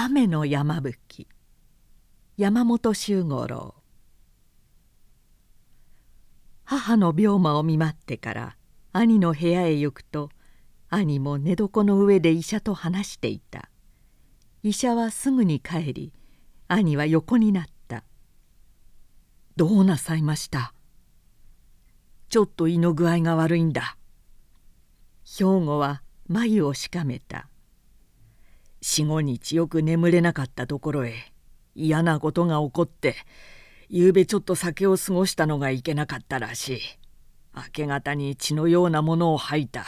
雨の山吹山本周五郎。母の病魔を見舞ってから兄の部屋へ行くと兄も寝床の上で医者と話していた。医者はすぐに帰り兄は横になった「どうなさいました?」「ちょっと胃の具合が悪いんだ」兵庫は眉をしかめた。45日よく眠れなかったところへ嫌なことが起こってゆうべちょっと酒を過ごしたのがいけなかったらしい。明け方に血のようなものを吐いた。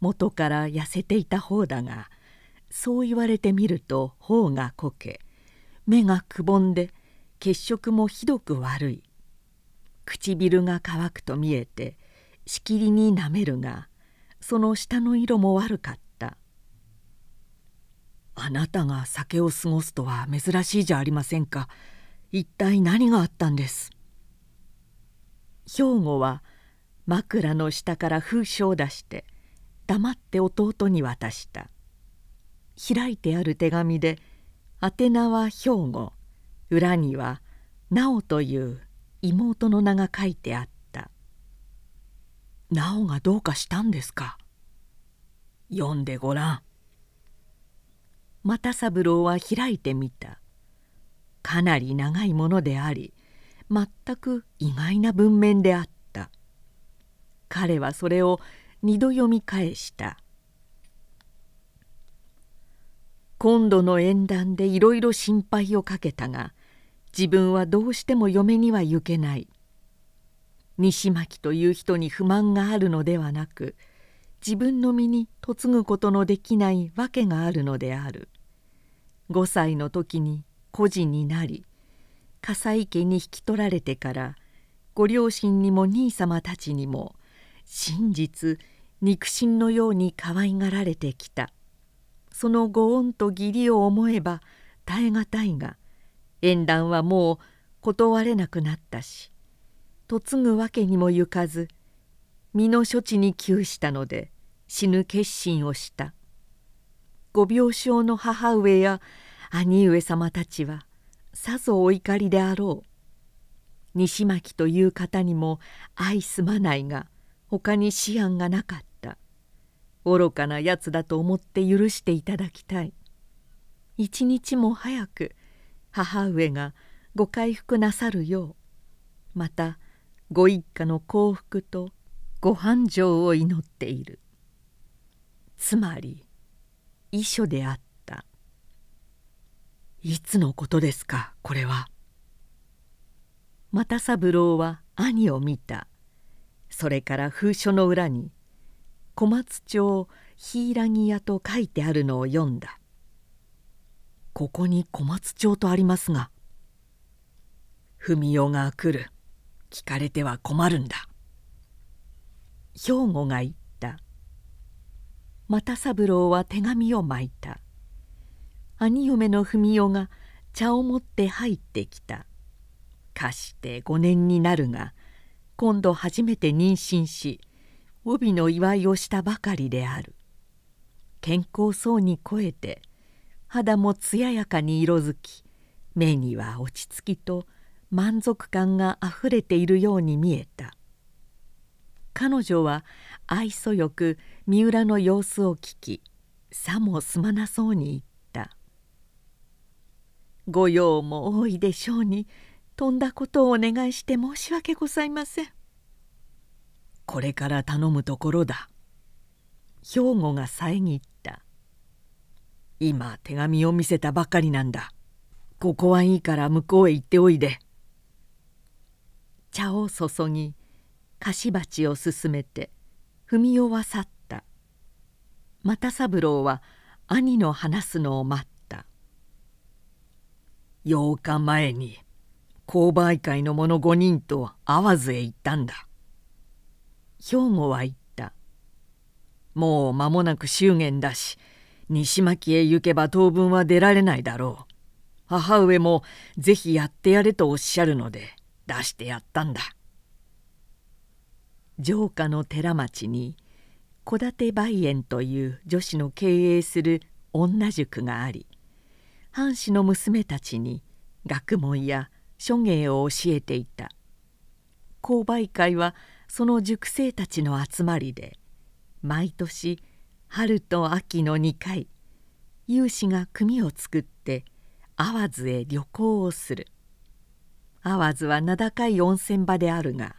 元から痩せていた方だがそう言われてみると頬がこけ目がくぼんで血色もひどく悪い。唇が乾くと見えてしきりになめるがその舌の色も悪かった「あなたが酒を過ごすとは珍しいじゃありませんか。一体何があったんです」兵庫は枕の下から封書を出して黙って弟に渡した。開いてある手紙で宛名は兵庫。裏には「直」という妹の名が書いてあった「直がどうかしたんですか?」読んでごらん。又三郎は開いてみた。かなり長いものであり全く意外な文面であった。彼はそれを二度読み返した。今度の縁談でいろいろ心配をかけたが自分はどうしても嫁には行けない。西巻という人に不満があるのではなく自分の身に嫁ぐことのできない訳があるのである。5歳の時に孤児になり笠井家に引き取られてからご両親にも兄様たちにも真実肉親のように可愛がられてきた。そのご恩と義理を思えば耐え難いが縁談はもう断れなくなったし嫁ぐわけにもゆかず身の処置に窮したので死ぬ決心をした。ご病床の母上や兄上様たちはさぞお怒りであろう。西巻という方にも相すまないが他に思案がなかった。愚かなやつだと思って許していただきたい。一日も早く母上がご回復なさるようまたご一家の幸福とご繁盛を祈っている。つまり遺書であった。いつのことですかこれは。又三郎は兄を見た。それから封書の裏に「小松町柊屋」と書いてあるのを読んだ。ここに小松町とありますが文代が来る。聞かれては困るんだ。兵庫が言った。又三郎は手紙を巻いた。兄嫁の文代が茶を持って入ってきた。かして5年になるが今度初めて妊娠し帯の祝いをしたばかりである。健康そうに肥えて肌も艶やかに色づき目には落ち着きと満足感があふれているように見えた。彼女は愛想よく三浦の様子を聞きさもすまなそうに言った「御用も多いでしょうにとんだことをお願いして申し訳ございません」「これから頼むところだ」兵庫が遮った「今手紙を見せたばかりなんだ。ここはいいから向こうへ行っておいで」茶を注ぎ菓子鉢を進めて文雄は去った。又三郎は兄の話すのを待った。8日前に購買会の者5人と会津へ行ったんだ。兵庫は言った。もう間もなく祝言だし西巻へ行けば当分は出られないだろう。母上もぜひやってやれとおっしゃるので出してやったんだ。城下の寺町に戸建て梅園という女子の経営する女塾があり藩士の娘たちに学問や書芸を教えていた。購買会はその塾生たちの集まりで毎年春と秋の2回有志が組を作って淡津へ旅行をする。淡津は名高い温泉場であるが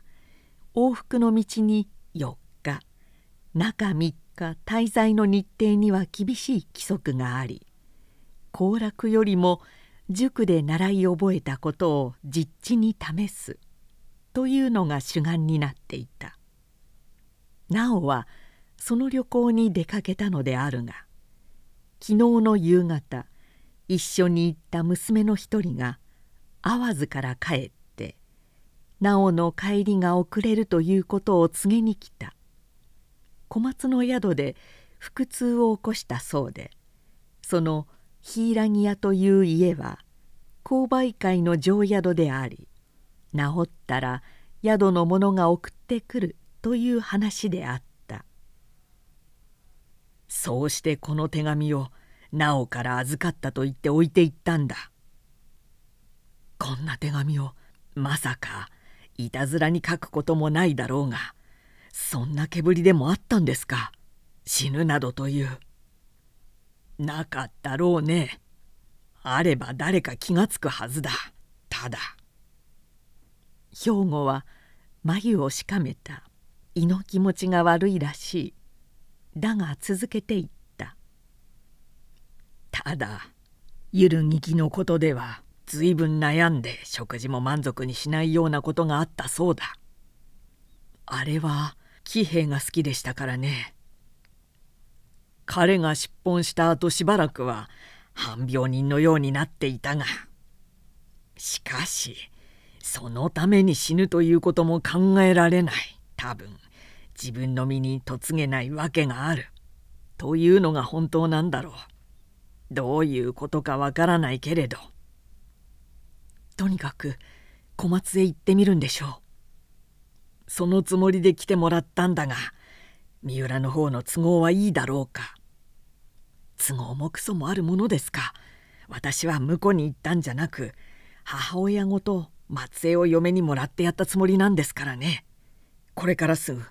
往復の道に4日。中3日。滞在の日程には厳しい規則があり行楽よりも塾で習い覚えたことを実地に試すというのが主眼になっていた。なおはその旅行に出かけたのであるが昨日の夕方一緒に行った娘の一人が会津から帰って直の帰りが遅れるということを告げに来た。小松の宿で腹痛を起こしたそうでその柊屋という家は購買会の常宿であり治ったら宿の者が送ってくるという話であった。そうしてこの手紙を直から預かったと言って置いていったんだ。こんな手紙をまさかいたずらに書くこともないだろうがそんなけぶりでもあったんですか？死ぬなどという。なかったろうね。あれば誰か気がつくはずだ。ただ。兵庫は眉をしかめた。胃の気持ちが悪いらしい。だが続けていった。ただゆるぎきのことではずいぶん悩んで食事も満足にしないようなことがあったそうだ。あれは喜兵衛が好きでしたからね。彼が出奔した後しばらくは半病人のようになっていたが。しかしそのために死ぬということも考えられない。多分自分の身に嫁げないわけがある。というのが本当なんだろう。どういうことかわからないけれど。とにかく小松へ行ってみるんでしょう。そのつもりで来てもらったんだが三浦の方の都合はいいだろうか。都合もクソもあるものですか。私は婿に行ったんじゃなく母親ごと松江を嫁にもらってやったつもりなんですからね。これからすぐ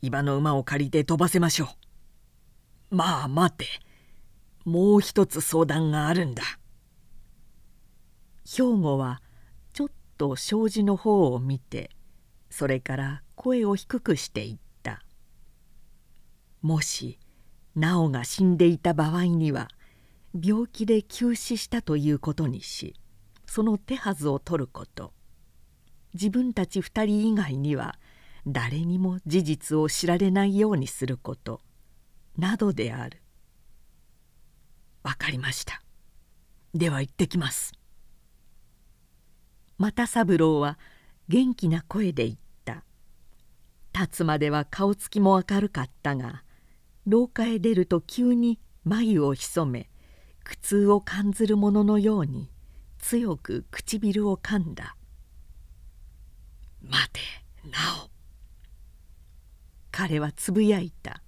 伊庭の馬を借りて飛ばせましょう。まあ待て。もう一つ相談があるんだ。兵庫はと障子の方を見てそれから声を低くして言った「もし直が死んでいた場合には病気で急死したということにしその手はずを取ること。自分たち二人以外には誰にも事実を知られないようにすること。などである。分かりました。では行ってきます。又三郎は元気な声で言った。立つまでは顔つきも明るかったが廊下へ出ると急に眉を潜め苦痛を感ずる者のように強く唇を噛んだ「待てなお」彼はつぶやいた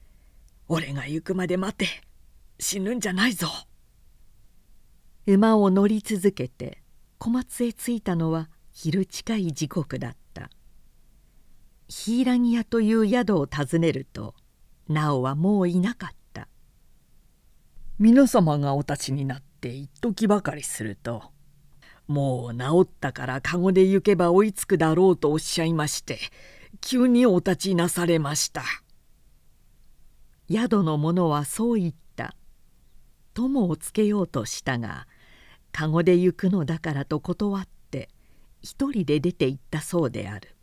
「俺が行くまで待て死ぬんじゃないぞ」馬を乗り続けて小松へ着いたのは昼近い時刻だった。柊屋という宿を訪ねるとなおはもういなかった。皆様がお立ちになって一時ばかりするともう治ったから籠で行けば追いつくだろうとおっしゃいまして急にお立ちなされました。宿の者はそう言った。友をつけようとしたが籠で行くのだからと断って一人で出て行ったそうである。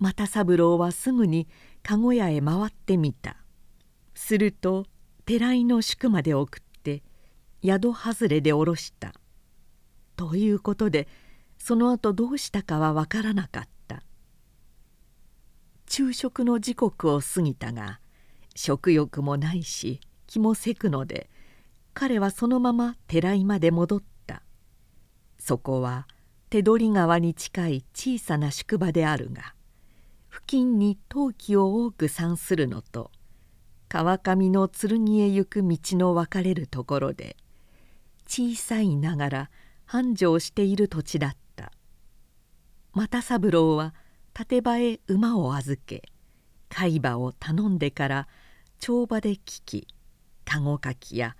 又三郎はすぐに籠屋へ回ってみた。すると寺井の宿まで送って宿外れで下ろした。ということでその後どうしたかは分からなかった。昼食の時刻を過ぎたが食欲もないし気もせくので彼はそのまま寺井まで戻った。そこは手取川に近い小さな宿場であるが付近に陶器を多く産するのと川上の剣へ行く道の分かれるところで小さいながら繁盛している土地だった。又三郎は立場へ馬を預け海馬を頼んでから帳場で聞き籠かきや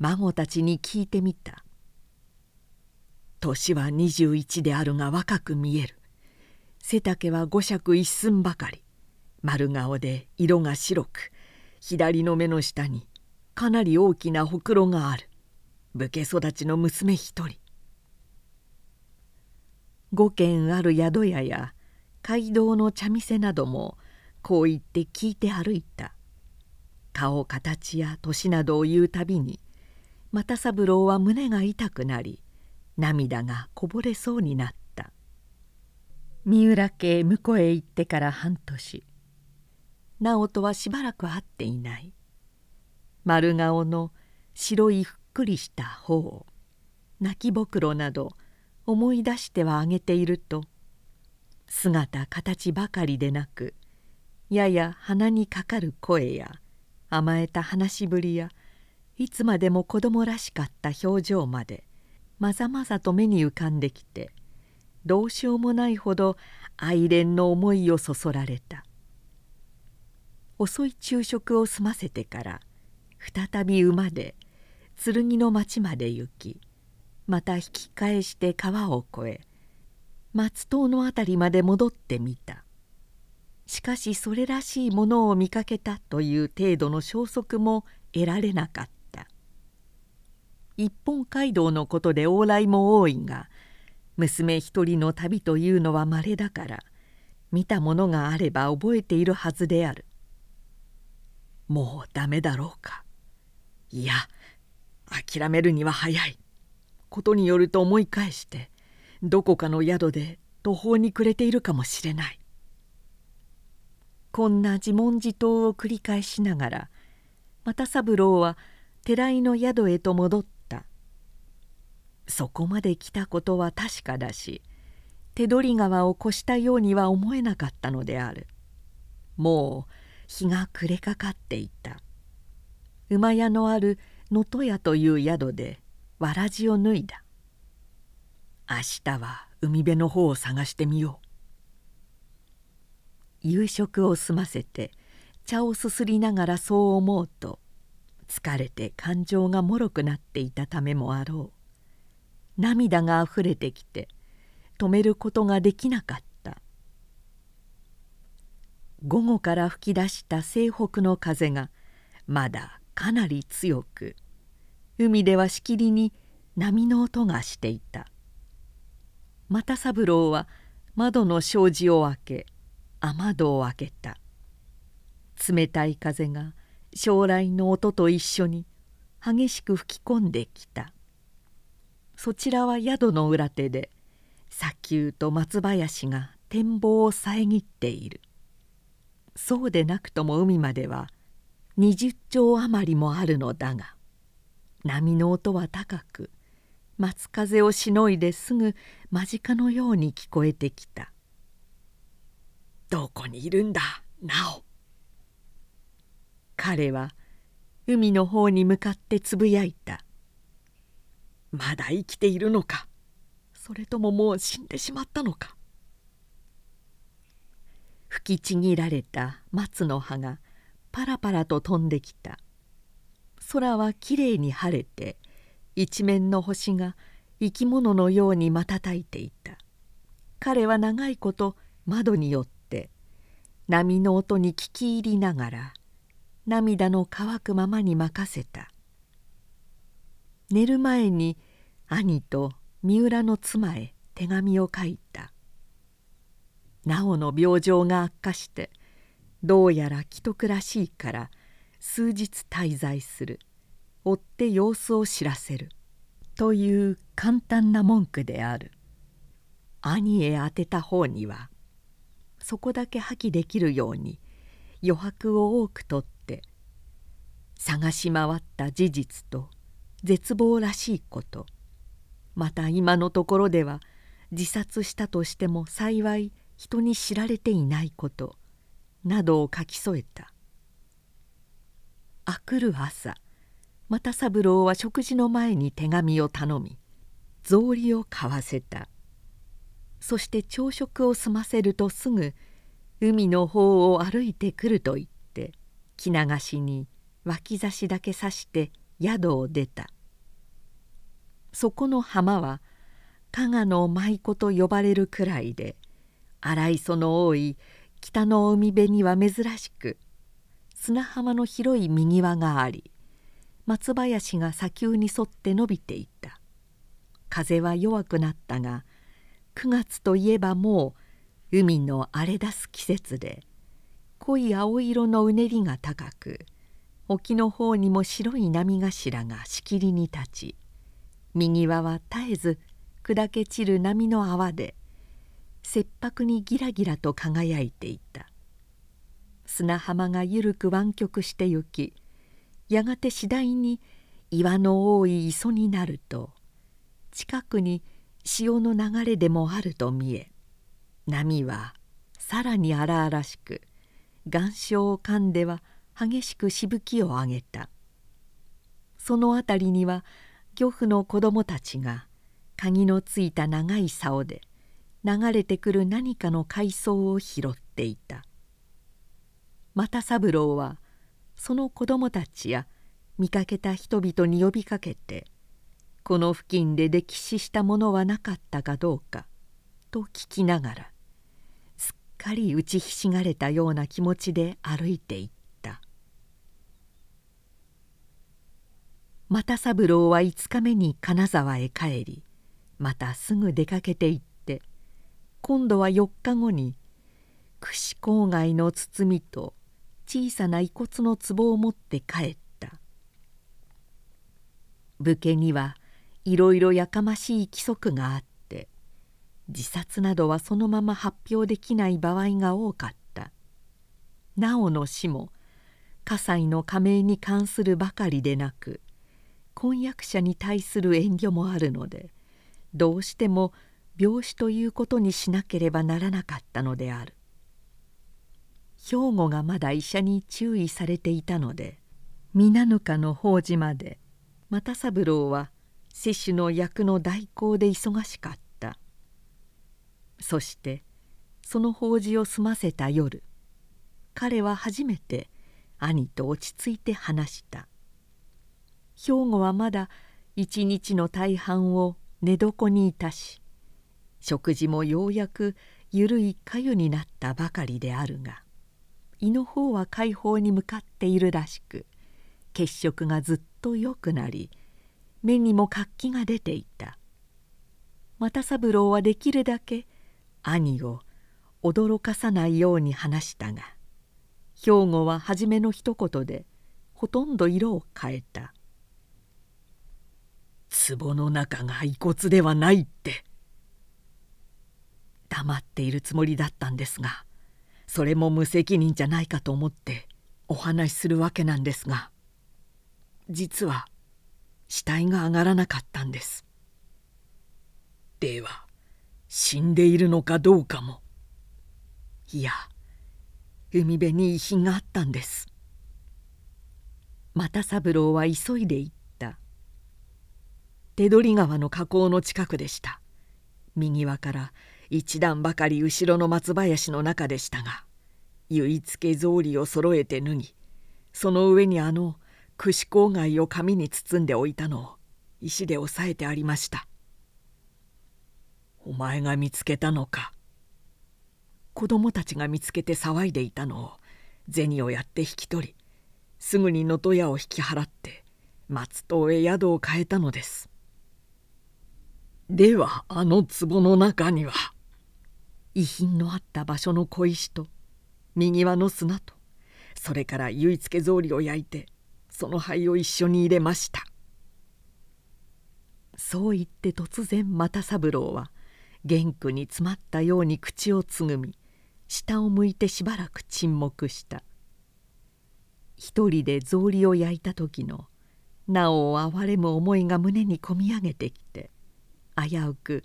孫たちに聞いてみた。年は21であるが若く見える。背丈は五尺一寸ばかり。丸顔で色が白く。左の目の下にかなり大きなほくろがある。武家育ちの娘一人。五軒ある宿屋や街道の茶店などもこう言って聞いて歩いた。顔形や年などを言うたびに又三郎は胸が痛くなり涙がこぼれそうになった。三浦家婿へ行ってから半年。直人はしばらく会っていない。丸顔の白いふっくりした頬。泣きぼくろなど思い出してはあげていると姿形ばかりでなくやや鼻にかかる声や甘えた話しぶりやいつまでも子供らしかった表情までまざまざと目に浮かんできてどうしようもないほど愛憐の思いをそそられた。遅い昼食を済ませてから再び馬で剣の町まで行きまた引き返して川を越え松島の辺りまで戻ってみた。しかしそれらしいものを見かけたという程度の消息も得られなかった。一本街道のことで往来も多いが娘一人の旅というのはまれだから見たものがあれば覚えているはずである。もうダメだろうか。いや諦めるには早い。ことによると思い返してどこかの宿で途方に暮れているかもしれない。こんな自問自答を繰り返しながら又三郎は寺井の宿へと戻ったそこまで来たことは確かだし手取川を越したようには思えなかったのである。もう日が暮れかかっていた。馬屋のある能登屋という宿でわらじを脱いだ。明日は海辺の方を探してみよう。夕食を済ませて茶をすすりながらそう思うと疲れて感情がもろくなっていたためもあろう。涙があふれてきて止めることができなかった。午後から吹き出した西北の風がまだかなり強く海ではしきりに波の音がしていた。又三郎は窓の障子を開け雨戸を開けた。冷たい風が将来の音と一緒に激しく吹き込んできた。そちらは宿の裏手で砂丘と松林が展望を遮っている。そうでなくとも海までは20丁余りもあるのだが波の音は高く松風をしのいですぐ間近のように聞こえてきた「どこにいるんだなお」彼は海の方に向かってつぶやいた「まだ生きているのか。それとももう死んでしまったのか」吹きちぎられた松の葉がパラパラと飛んできた。空はきれいに晴れて一面の星が生き物のように瞬いていた。彼は長いこと窓によって波の音に聞き入りながら涙の乾くままに任せた。寝る前に兄と三浦の妻へ手紙を書いた。直の病状が悪化してどうやら既得らしいから数日滞在する。追って様子を知らせる。という簡単な文句である。兄へ宛てた方にはそこだけ破棄できるように余白を多くとって探し回った事実と絶望らしいこと。また今のところでは自殺したとしても幸い人に知られていないことなどを書き添えた。あくる朝又三郎は食事の前に手紙を頼み草履を買わせた。そして朝食を済ませるとすぐ海の方を歩いてくると言って着流しに脇差しだけさして宿を出た。そこの浜は加賀の舞妓と呼ばれるくらいで荒磯の多い北の海辺には珍しく砂浜の広い右輪があり松林が砂丘に沿って伸びていた。風は弱くなったが9月といえばもう海の荒れ出す季節で濃い青色のうねりが高く沖の方にも白い波頭がしきりに立ち右輪は絶えず砕け散る波の泡で切迫にギラギラと輝いていた。砂浜がゆるく湾曲してゆきやがて次第に岩の多い磯になると近くに潮の流れでもあると見え波はさらに荒々しく岩礁を噛んでは激しくしぶきを上げた。その辺りには漁夫の子供たちが鍵のついた長い竿で流れてくる何かの海藻を拾っていた。又三郎はその子供たちや見かけた人々に呼びかけてこの付近で溺死したものはなかったかどうかと聞きながらすっかり打ちひしがれたような気持ちで歩いていた。又三郎は5日目に金沢へ帰りまたすぐ出かけて行って今度は4日後に串郊外の包みと小さな遺骨の壺を持って帰った。武家にはいろいろやかましい規則があって自殺などはそのまま発表できない場合が多かった。なおの死も葛西の加盟に関するばかりでなく婚約者に対する遠慮もあるのでどうしても病死ということにしなければならなかったのである。兵庫がまだ医者に注意されていたので皆ぬかの法事まで又三郎は接種の役の代行で忙しかった。そしてその法事を済ませた夜彼は初めて兄と落ち着いて話した。兵庫はまだ一日の大半を寝床にいたし食事もようやくゆるいかゆになったばかりであるが胃の方は解放に向かっているらしく血色がずっと良くなり目にも活気が出ていた。又三郎はできるだけ兄を驚かさないように話したが兵庫は初めの一言でほとんど色を変えた。壺の中が遺骨ではないって。黙っているつもりだったんですがそれも無責任じゃないかと思ってお話しするわけなんですが実は死体が上がらなかったんです。では死んでいるのかどうかも。いや海辺に遺品があったんです。又三郎は急いで行手取川の河口の近くでした。右輪から一段ばかり後ろの松林の中でしたが結い付け草履を揃えて脱ぎその上にあの串郊外を紙に包んでおいたのを石で押さえてありました。お前が見つけたのか？子供たちが見つけて騒いでいたのを銭をやって引き取りすぐに能登屋を引き払って松戸へ宿を変えたのです。ではあの壺の中には遺品のあった場所の小石と右輪の砂とそれから結い付け草履を焼いてその灰を一緒に入れました。そう言って突然又三郎は元気に詰まったように口をつぐみ下を向いてしばらく沈黙した。一人で草履を焼いた時のなお哀れむ思いが胸にこみ上げてきて危うく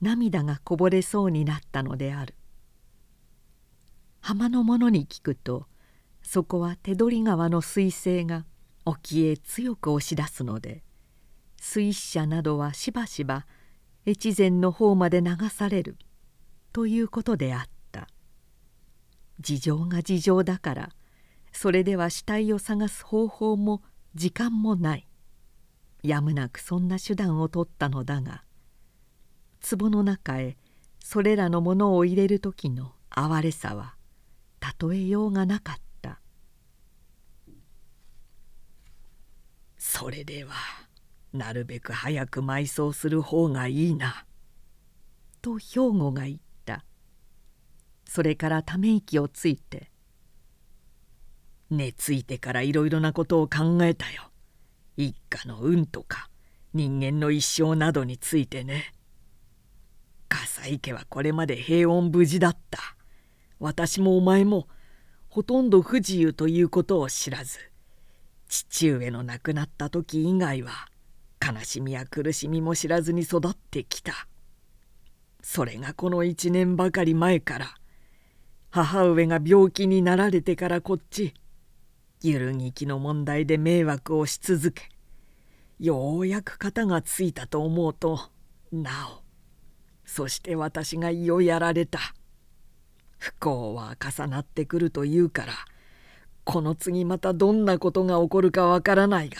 涙がこぼれそうになったのである。浜の者に聞くとそこは手取川の彗星が沖へ強く押し出すので水死者などはしばしば越前の方まで流されるということであった。事情が事情だからそれでは死体を探す方法も時間もない。やむなくそんな手段を取ったのだが壺の中へそれらのものを入れる時の哀れさは例えようがなかった。それではなるべく早く埋葬する方がいいな」と兵庫が言った。それからため息をついて「寝ついてからいろいろなことを考えたよ。一家の運とか人間の一生などについてね。笠井家はこれまで平穏無事だった。私もお前もほとんど不自由ということを知らず父上の亡くなった時以外は悲しみや苦しみも知らずに育ってきた。それがこの一年ばかり前から母上が病気になられてからこっち揺るぎきの問題で迷惑をし続けようやく肩がついたと思うとなおそして私が胃をやられた。不幸は重なってくるというからこの次またどんなことが起こるかわからないが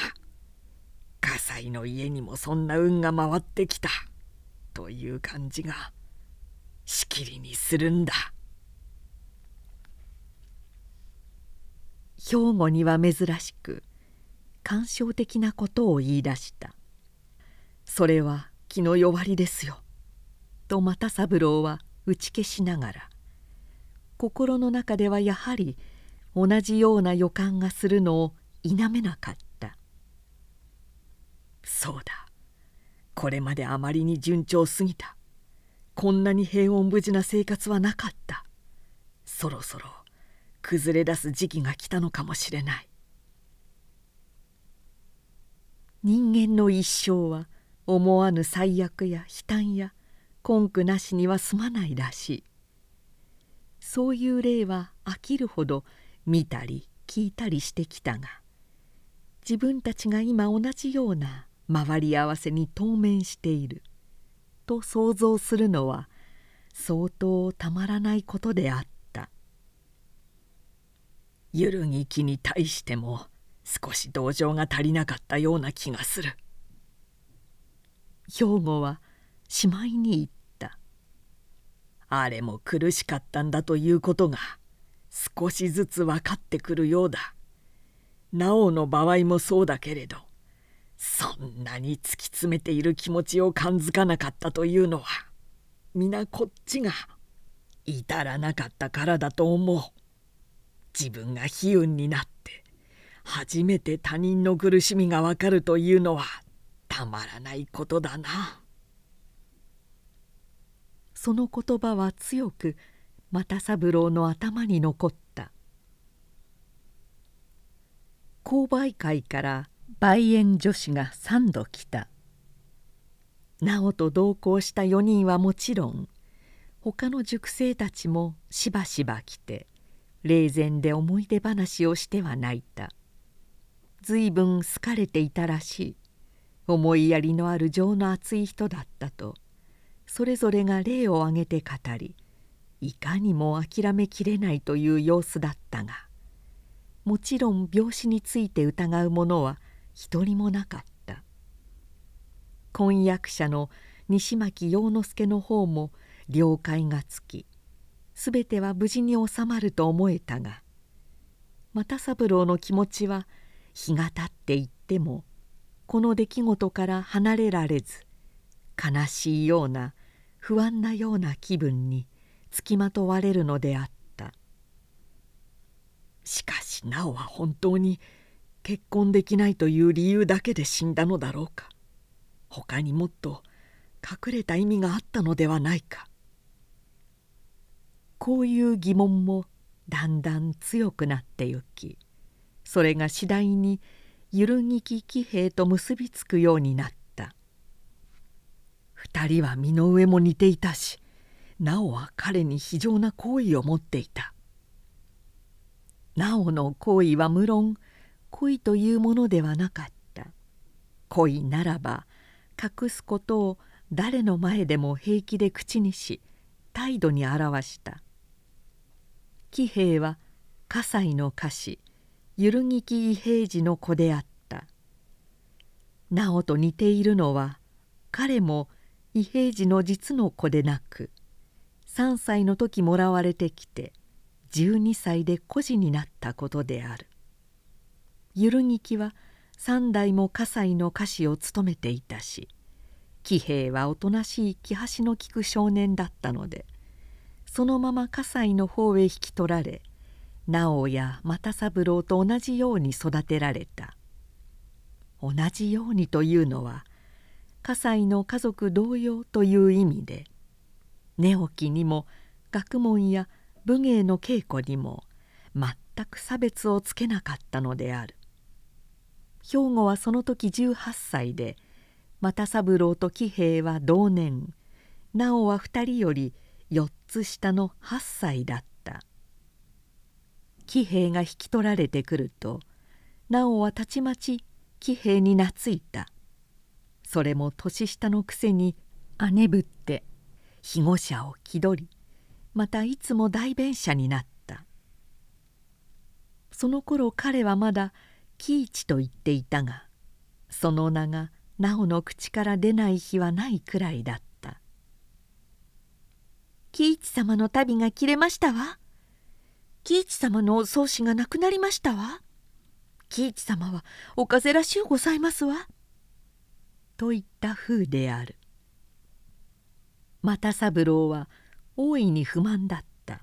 葛西の家にもそんな運が回ってきたという感じがしきりにするんだ。兵庫には珍しく感傷的なことを言い出した「それは気の弱りですよ」と又三郎は打ち消しながら心の中ではやはり同じような予感がするのを否めなかった。そうだ。これまであまりに順調すぎた。こんなに平穏無事な生活はなかった。そろそろ崩れ出す時期が来たのかもしれない。人間の一生は思わぬ最悪や悲嘆や根拠なしには済まないらしい。そういう例は飽きるほど見たり聞いたりしてきたが自分たちが今同じような周り合わせに当面していると想像するのは相当たまらないことであった。揺るぎ気に対しても少し同情が足りなかったような気がする。兵庫はしまいに言っあれも苦しかったんだということが少しずつ分かってくるようだなおの場合もそうだけれどそんなに突き詰めている気持ちを感づかなかったというのは皆こっちが至らなかったからだと思う。自分が悲運になって初めて他人の苦しみがわかるというのはたまらないことだな。その言葉は強く又三郎の頭に残った。購買会から梅園女子が3度来た。直と同行した4人はもちろん他の塾生たちもしばしば来て霊前で思い出話をしては泣いた。随分好かれていたらしい。思いやりのある情の厚い人だったと。それぞれが霊を挙げて語りいかにも諦めきれないという様子だったがもちろん病死について疑う者は一人もなかった。婚約者の西巻陽之助の方も了解がつき全ては無事に収まると思えたが又三郎の気持ちは日がたっていってもこの出来事から離れられず悲しいような不安なような気分につきまとわれるのであった。しかしなおは本当に結婚できないという理由だけで死んだのだろうか。他にもっと隠れた意味があったのではないか。こういう疑問もだんだん強くなってゆきそれが次第に揺るぎき騎兵と結びつくようになった。2人は身の上も似ていたしなおは彼に非常な好意を持っていた。なおの好意は無論恋というものではなかった。恋ならば隠すことを誰の前でも平気で口にし態度に表した。喜兵衛は葛西の歌詞「ゆるぎき伊平次」の子であった。直と似ているのは彼も「伊平次の実の子でなく3歳の時もらわれてきて12歳で孤児になったことである。ゆるぎきは三代も葛西の歌手を務めていたし喜兵はおとなしい気端の利く少年だったのでそのまま葛西の方へ引き取られ直央や又三郎と同じように育てられた。同じようにというのは葛西の家族同様という意味で寝起きにも学問や武芸の稽古にも全く差別をつけなかったのである。兵庫はその時18歳で又三郎と喜兵衛は同年直は2人より4つ下の8歳だった。喜兵衛が引き取られてくると直はたちまち喜兵衛に懐いた。それも年下のくせに姉ぶって庇護者を気取りまたいつも代弁者になった。その頃彼はまだ喜一と言っていたがその名が直の口から出ない日はないくらいだった「喜一様の旅が切れましたわ」「喜一様の葬祀がなくなりましたわ」「喜一様はお風邪らしゅうございますわ」といった風である。又三郎は大いに不満だった。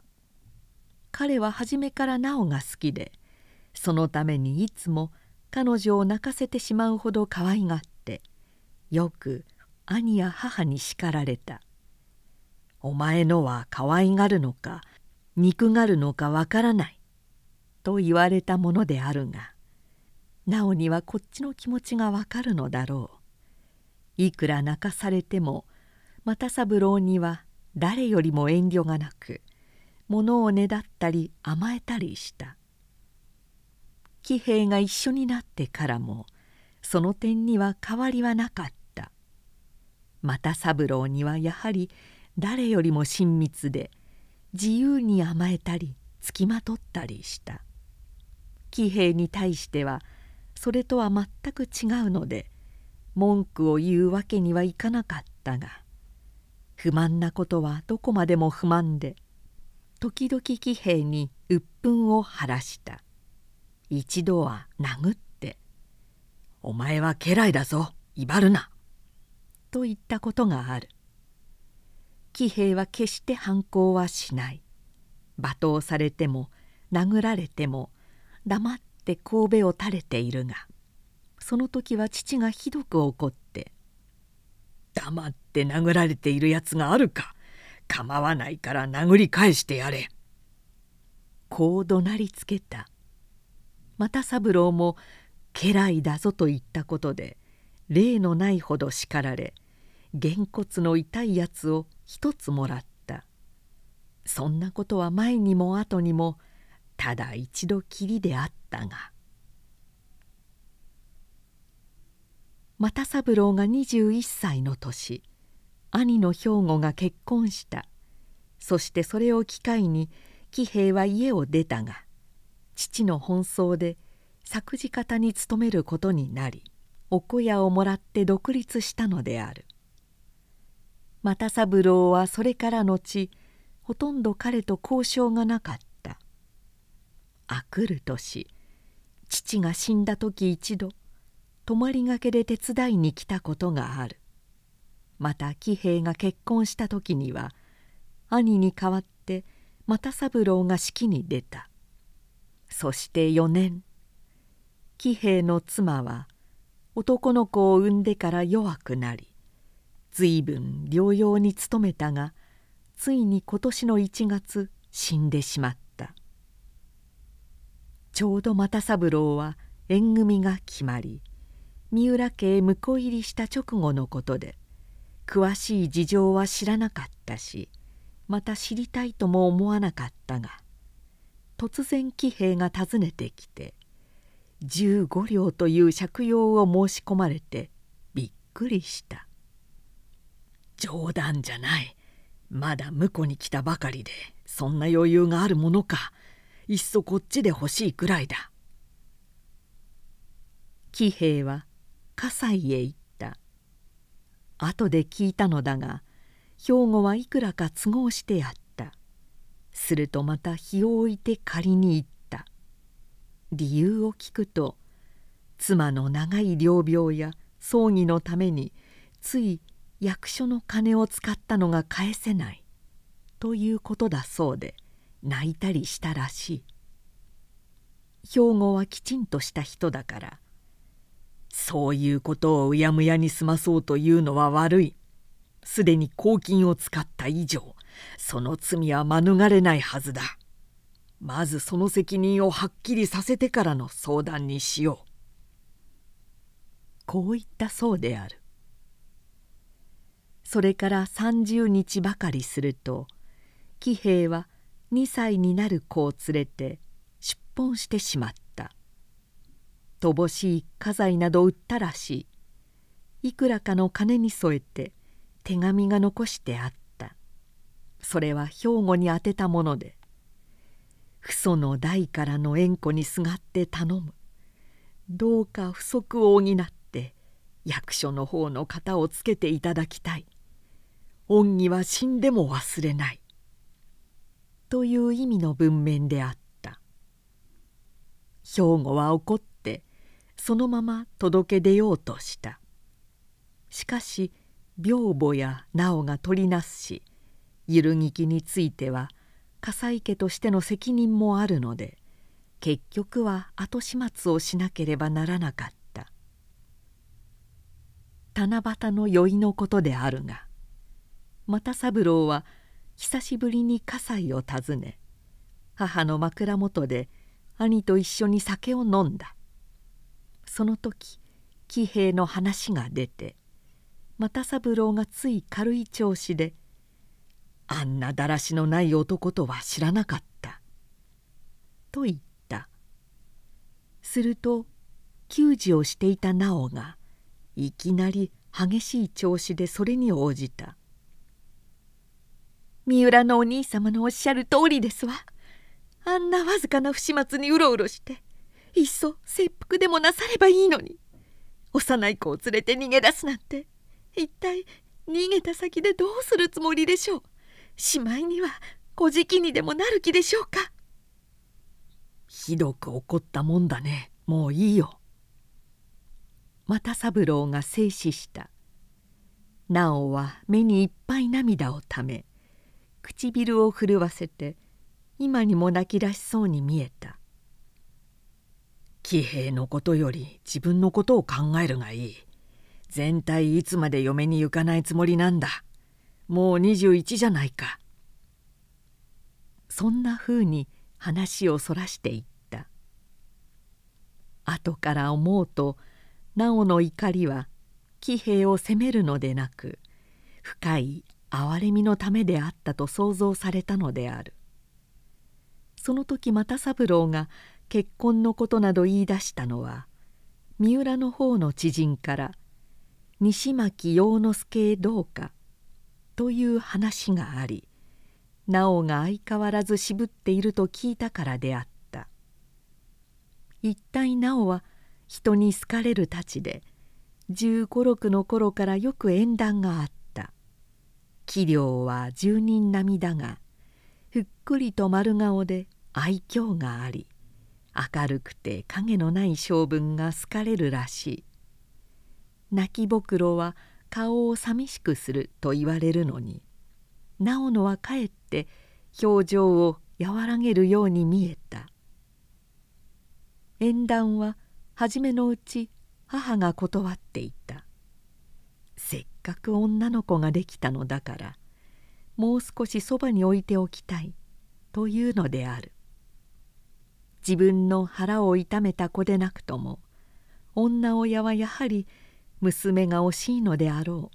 彼は初めから直が好きでそのためにいつも彼女を泣かせてしまうほど可愛がってよく兄や母に叱られた「お前のは可愛がるのか憎がるのかわからない」と言われたものであるが直にはこっちの気持ちがわかるのだろう。いくら泣かされても又三郎には誰よりも遠慮がなく物をねだったり甘えたりした。喜兵衛が一緒になってからもその点には変わりはなかった。又三郎にはやはり誰よりも親密で自由に甘えたりつきまとったりした。喜兵衛に対してはそれとは全く違うので文句を言うわけにはいかなかったが不満なことはどこまでも不満で時々喜兵に鬱憤を晴らした。一度は殴って「お前は家来だぞ威張るな」と言ったことがある。喜兵衛は決して反抗はしない。罵倒されても殴られても黙って神戸を垂れているがその時は父がひどく怒って「黙って殴られているやつがあるか構わないから殴り返してやれ」こう怒鳴りつけた。又三郎も「家来だぞ」と言ったことで例のないほど叱られげんこつの痛いやつを一つもらった。そんなことは前にも後にもただ一度きりであったが。又三郎が21歳の年兄の兵庫が結婚した。そしてそれを機会に喜兵衛は家を出たが父の奔走で作事方に勤めることになりお小屋をもらって独立したのである。又三郎はそれから後ほとんど彼と交渉がなかった。あくる年父が死んだ時一度泊まりがけで手伝いに来たことがある。また喜兵衛が結婚した時には兄に代わって又三郎が式に出た。そして4年喜兵衛の妻は男の子を産んでから弱くなり随分療養に努めたがついに今年の1月死んでしまった。ちょうど又三郎は縁組が決まり三浦家へ婿入りした直後のことで詳しい事情は知らなかったしまた知りたいとも思わなかったが突然喜兵衛が訪ねてきて15両という借用を申し込まれてびっくりした。冗談じゃない。まだ婿に来たばかりでそんな余裕があるものか。いっそこっちで欲しいくらいだ。喜兵は葛西へ行った。後で聞いたのだが兵庫はいくらか都合してやった。するとまた日を置いて借りに行った。理由を聞くと妻の長い療病や葬儀のためについ役所の金を使ったのが返せない。ということだそうで泣いたりしたらしい。兵庫はきちんとした人だからそういうことをうやむやに済まそうというのは悪い。すでに公金を使った以上その罪は免れないはずだ。まずその責任をはっきりさせてからの相談にしよう。こう言ったそうである。それから30日ばかりすると喜兵衛は2歳になる子を連れて出奔してしまった。乏しい家財など売ったらしい。いくらかの金に添えて手紙が残してあった。それは兵庫に宛てたもので「父祖の代からの縁故にすがって頼む。どうか不足を補って役所の方の方をつけていただきたい。恩義は死んでも忘れない」という意味の文面であった。兵庫は怒ってそのまま届け出ようとした。しかし病母や直が取りなすし揺るぎきについては笠井家としての責任もあるので結局は後始末をしなければならなかった。七夕の宵のことであるが又三郎は久しぶりに葛西を訪ね母の枕元で兄と一緒に酒を飲んだ。その時喜兵衛の話が出て又三郎がつい軽い調子で「あんなだらしのない男とは知らなかった」と言った。すると給仕をしていた直がいきなり激しい調子でそれに応じた三浦のお兄様のおっしゃる通りですわ。あんなわずかな不始末にうろうろしていっそ切腹でもなさればいいのに。幼い子を連れて逃げ出すなんて。一体逃げた先でどうするつもりでしょう。しまいには小じきにでもなる気でしょうか。ひどく怒ったもんだね。もういいよ。又三郎が静止した。直は目にいっぱい涙をため唇を震わせて今にも泣き出しそうに見えた。喜兵のことより自分のことを考えるがいい。全体いつまで嫁に行かないつもりなんだ。もう21じゃないか。そんなふうに話をそらしていった。後から思うと直の怒りは喜兵を責めるのでなく深い憐れみのためであったと想像されたのである。その時又三郎が結婚のことなど言い出したのは三浦の方の知人から「西巻陽之助へどうか」という話があり直が相変わらず渋っていると聞いたからであった。一体直は人に好かれるたちで1 5六の頃からよく縁談があった。器量は十人並みだがふっくりと丸顔で愛嬌があり明るくて影のない性分が好かれるらしい。泣きぼくろは顔を寂しくすると言われるのに直野はかえって表情を和らげるように見えた。縁談は初めのうち母が断っていた。せっかく女の子ができたのだからもう少しそばに置いておきたいというのである。自分の腹を痛めた子でなくとも女親はやはり娘が惜しいのであろ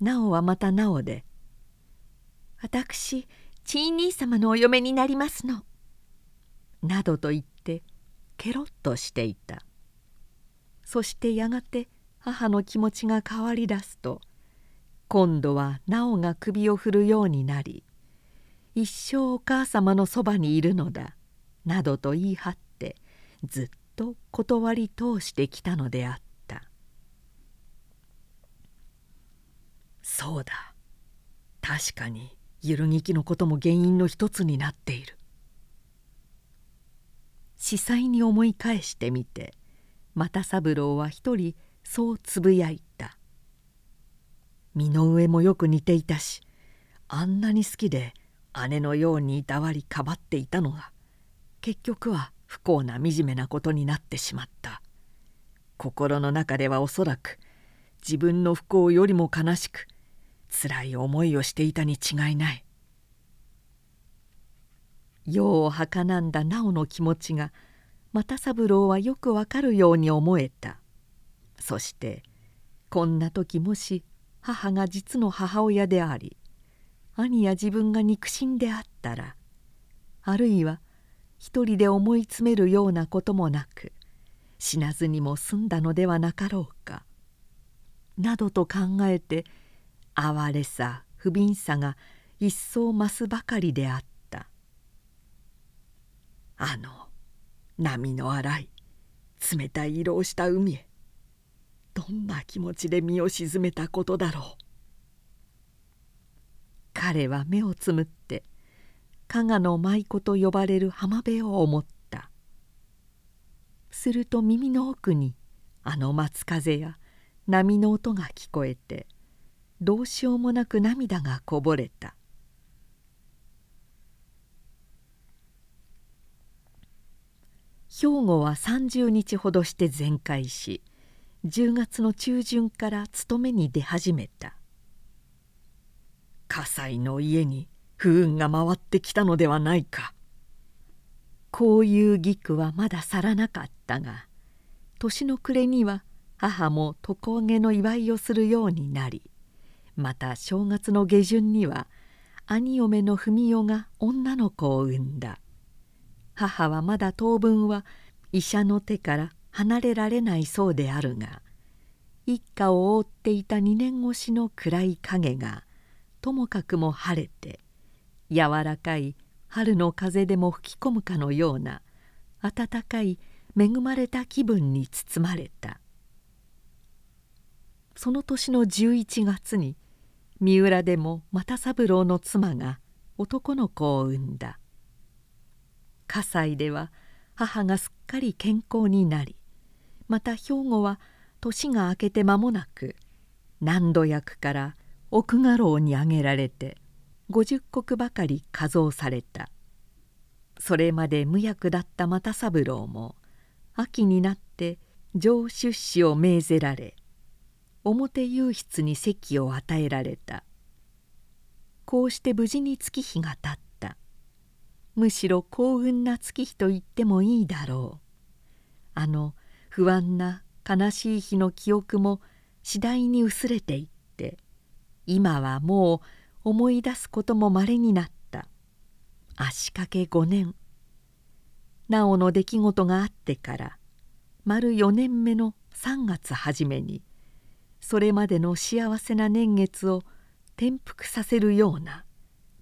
う。なおはまたなおで「私ちい兄様のお嫁になりますの」などと言ってケロッとしていた。そしてやがて母の気持ちが変わりだすと今度は直が首を振るようになり「一生お母様のそばにいるのだ」などと言い張ってずっと断り通してきたのであった。そうだ。確かに揺るぎきのことも原因の一つになっている。司祭に思い返してみて又三郎は一人そうつぶやいた。身の上もよく似ていたしあんなに好きで姉のようにいたわりかばっていたのが結局は不幸な惨めなことになってしまった。心の中ではおそらく自分の不幸よりも悲しく辛い思いをしていたに違いない。世をはかなんだ直の気持ちが又三郎はよくわかるように思えた。そしてこんな時もし母が実の母親であり兄や自分が肉親であったらあるいは一人で思い詰めるようなこともなく死なずにも済んだのではなかろうかなどと考えて哀れさ不憫さが一層増すばかりであった。あの波の荒い冷たい色をした海へどんな気持ちで身を沈めたことだろう。彼は目をつむって加賀の舞妓と呼ばれる浜辺を思ったすると耳の奥にあの松風や波の音が聞こえてどうしようもなく涙がこぼれた兵庫は30日ほどして全開し10月の中旬から勤めに出始めた葛西の家に不運が回ってきたのではないか。こういう義句はまだ去らなかったが年の暮れには母も床上の祝いをするようになりまた正月の下旬には兄嫁の文代が女の子を産んだ。母はまだ当分は医者の手から離れられないそうであるが一家を覆っていた2年越しの暗い影がともかくも晴れて柔らかい春の風でも吹き込むかのような暖かい恵まれた気分に包まれた。その年の11月に三浦でも又三郎の妻が男の子を産んだ。葛西では母がすっかり健康になりまた兵庫は年が明けて間もなく何度役から奥家老に挙げられて50石ばかり加増された。それまで無役だった又三郎も秋になって上出仕を命ぜられ表右室に席を与えられた。こうして無事に月日がたった。むしろ幸運な月日と言ってもいいだろう。あの不安な悲しい日の記憶も次第に薄れていって今はもう思い出すこともまれになった。足掛け5年。なおの出来事があってから丸4年目の3月初めにそれまでの幸せな年月を転覆させるような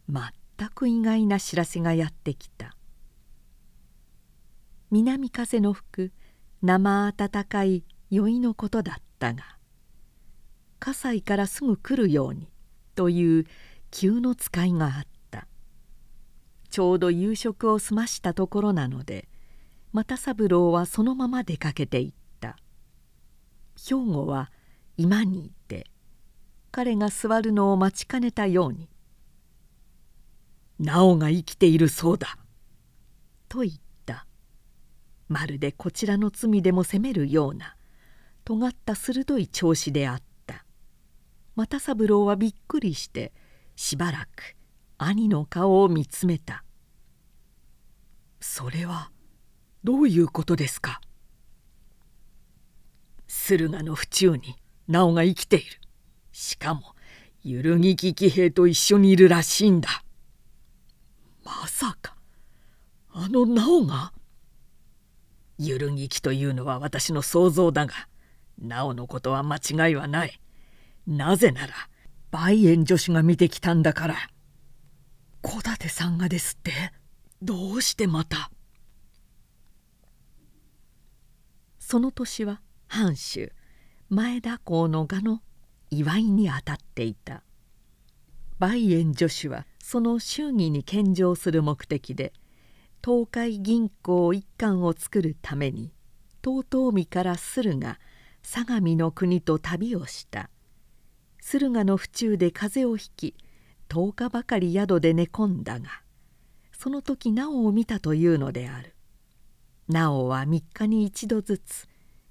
全く意外な知らせがやってきた。南風の吹く生暖かい酔いのことだったが葛西からすぐ来るようにという急の使いがあった。ちょうど夕食を済ましたところなので又三郎はそのまま出かけていった。兵庫は居間にいて彼が座るのを待ちかねたように「なおが生きているそうだ」と言った。まるでこちらの罪でも責めるような尖った鋭い調子であった。又三郎はびっくりしてしばらく兄の顔を見つめた「それはどういうことですか?」駿河の府中になおが生きている。しかも揺るぎき騎兵と一緒にいるらしいんだ。まさかあのなおが？揺るぎきというのは私の想像だがなおのことは間違いはない。なぜなら梅園女子が見てきたんだから。小舘さんがですって。どうしてまた。その年は藩主前田公の画の祝いにあたっていた。梅園女子はその祝儀に献上する目的で東海銀行一貫を作るために遠江から駿河相模の国と旅をした。駿河の府中で風邪をひき10日ばかり宿で寝込んだがその時直を見たというのである。直は3日に一度ずつ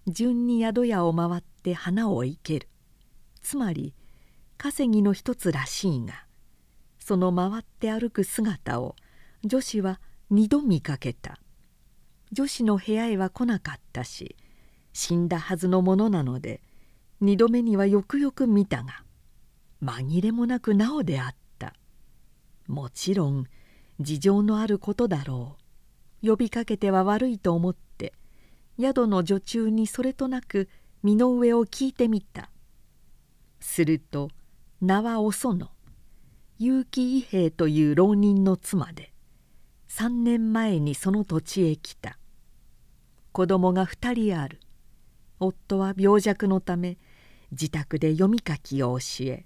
順に宿屋を回って花を生ける。つまり稼ぎの一つらしいがその回って歩く姿を女子は二度見かけた。女子の部屋へは来なかったし死んだはずのものなので二度目にはよくよく見たが紛れもなくなおであった。もちろん事情のあることだろう。呼びかけては悪いと思って宿の女中にそれとなく身の上を聞いてみた。すると名はお園結城伊兵衛という浪人の妻で3年前にその土地へ来た。子供が2人ある。夫は病弱のため自宅で読み書きを教え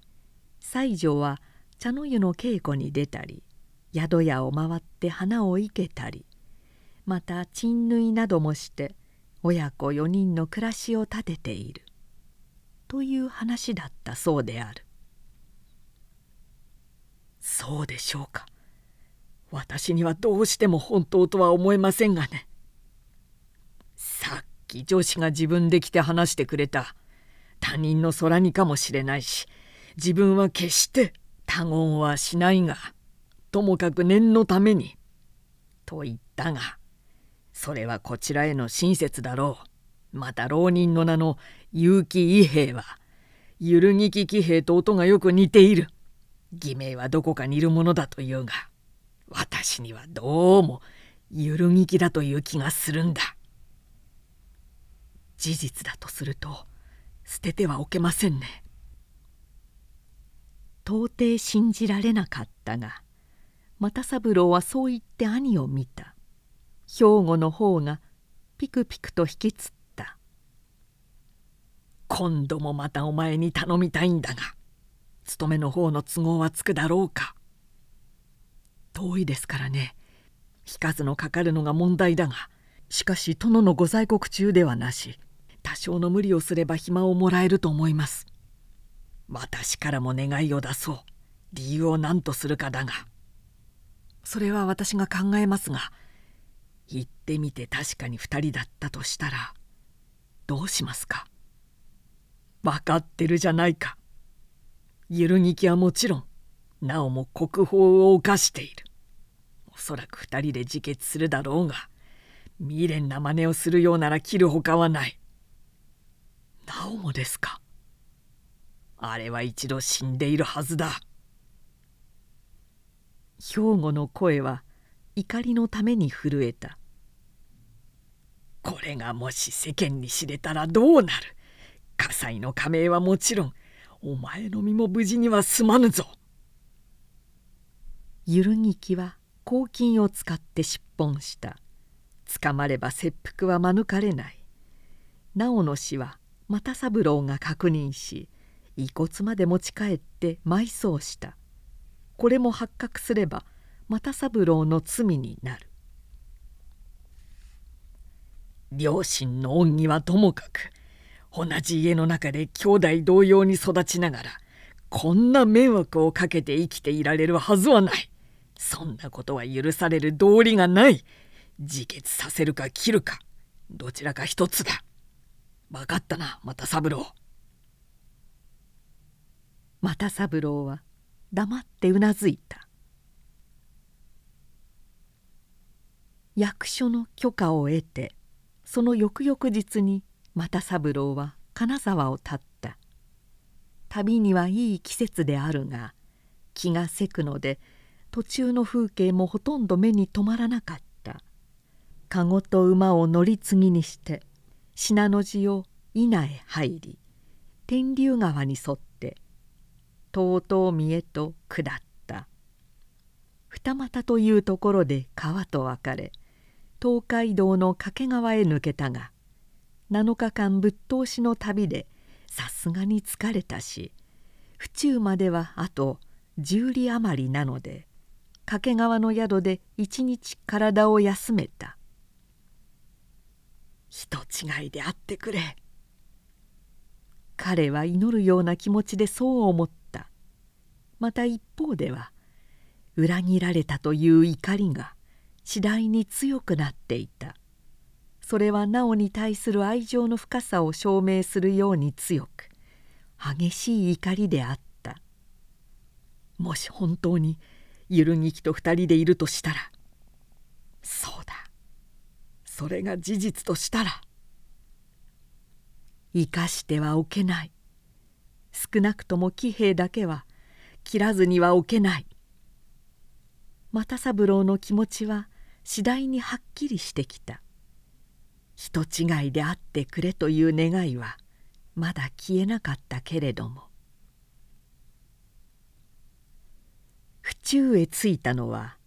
西条は茶の湯の稽古に出たり宿屋を回って花を生けたりまた賃縫いなどもして親子4人の暮らしを立てているという話だったそうである。そうでしょうか。私にはどうしても本当とは思えませんがね。さっき女子が自分で来て話してくれた他人の空にかもしれないし自分は決して他言はしないがともかく念のためにと言ったがそれはこちらへの親切だろう。また浪人の名の結城伊兵衛はゆるぎき騎兵と音がよく似ている。偽名はどこかにいるものだというが私にはどうもゆるぎきだという気がするんだ。事実だとすると捨ててはおけませんね。到底信じられなかったが又三郎はそう言って兄を見た。兵庫の方がピクピクと引きつった。今度もまたお前に頼みたいんだが勤めの方の都合はつくだろうか。遠いですからね。引かずのかかるのが問題だがしかし殿のご在国中ではなし。多少の無理をすれば暇をもらえると思います。私からも願いを出そう。理由を何とするかだが。それは私が考えますが行ってみて確かに2人だったとしたらどうしますか？分かってるじゃないか。ゆるぎきはもちろんなおも国宝を犯している。おそらく2人で自決するだろうが未練な真似をするようなら切るほかはない。なおもですか。あれは一度死んでいるはずだ。兵庫の声は怒りのために震えた。これがもし世間に知れたらどうなる。葛西の加盟はもちろんお前の身も無事には済まぬぞ。ゆるぎきは公金を使って出奔した。捕まれば切腹は免れない。直の死は又三郎が確認し遺骨まで持ち帰って埋葬した。これも発覚すれば又三郎の罪になる。両親の恩義はともかく同じ家の中で兄弟同様に育ちながらこんな迷惑をかけて生きていられるはずはない。そんなことは許される道理がない。自決させるか切るかどちらか一つだ。分かったな又三郎。又三郎は黙ってうなずいた。役所の許可を得てその翌々日に又三郎は金沢を立った。旅にはいい季節であるが気がせくので途中の風景もほとんど目に留まらなかった。籠と馬を乗り継ぎにして信濃路を稲へ入り天竜川に沿ってとうとう見へと下った。二股というところで川と分かれ東海道の掛川へ抜けたが7日間ぶっ通しの旅でさすがに疲れたし府中まではあと十里余りなので掛川の宿で一日体を休めた。人違いであってくれ。彼は祈るような気持ちでそう思った。また一方では裏切られたという怒りが次第に強くなっていた。それはなおに対する愛情の深さを証明するように強く激しい怒りであった。もし本当にゆるぎきと二人でいるとしたらそうそれが事実としたら生かしてはおけない。少なくとも騎兵だけは切らずにはおけない。又三郎の気持ちは次第にはっきりしてきた。人違いであってくれという願いはまだ消えなかったけれども。府中へ着いたのは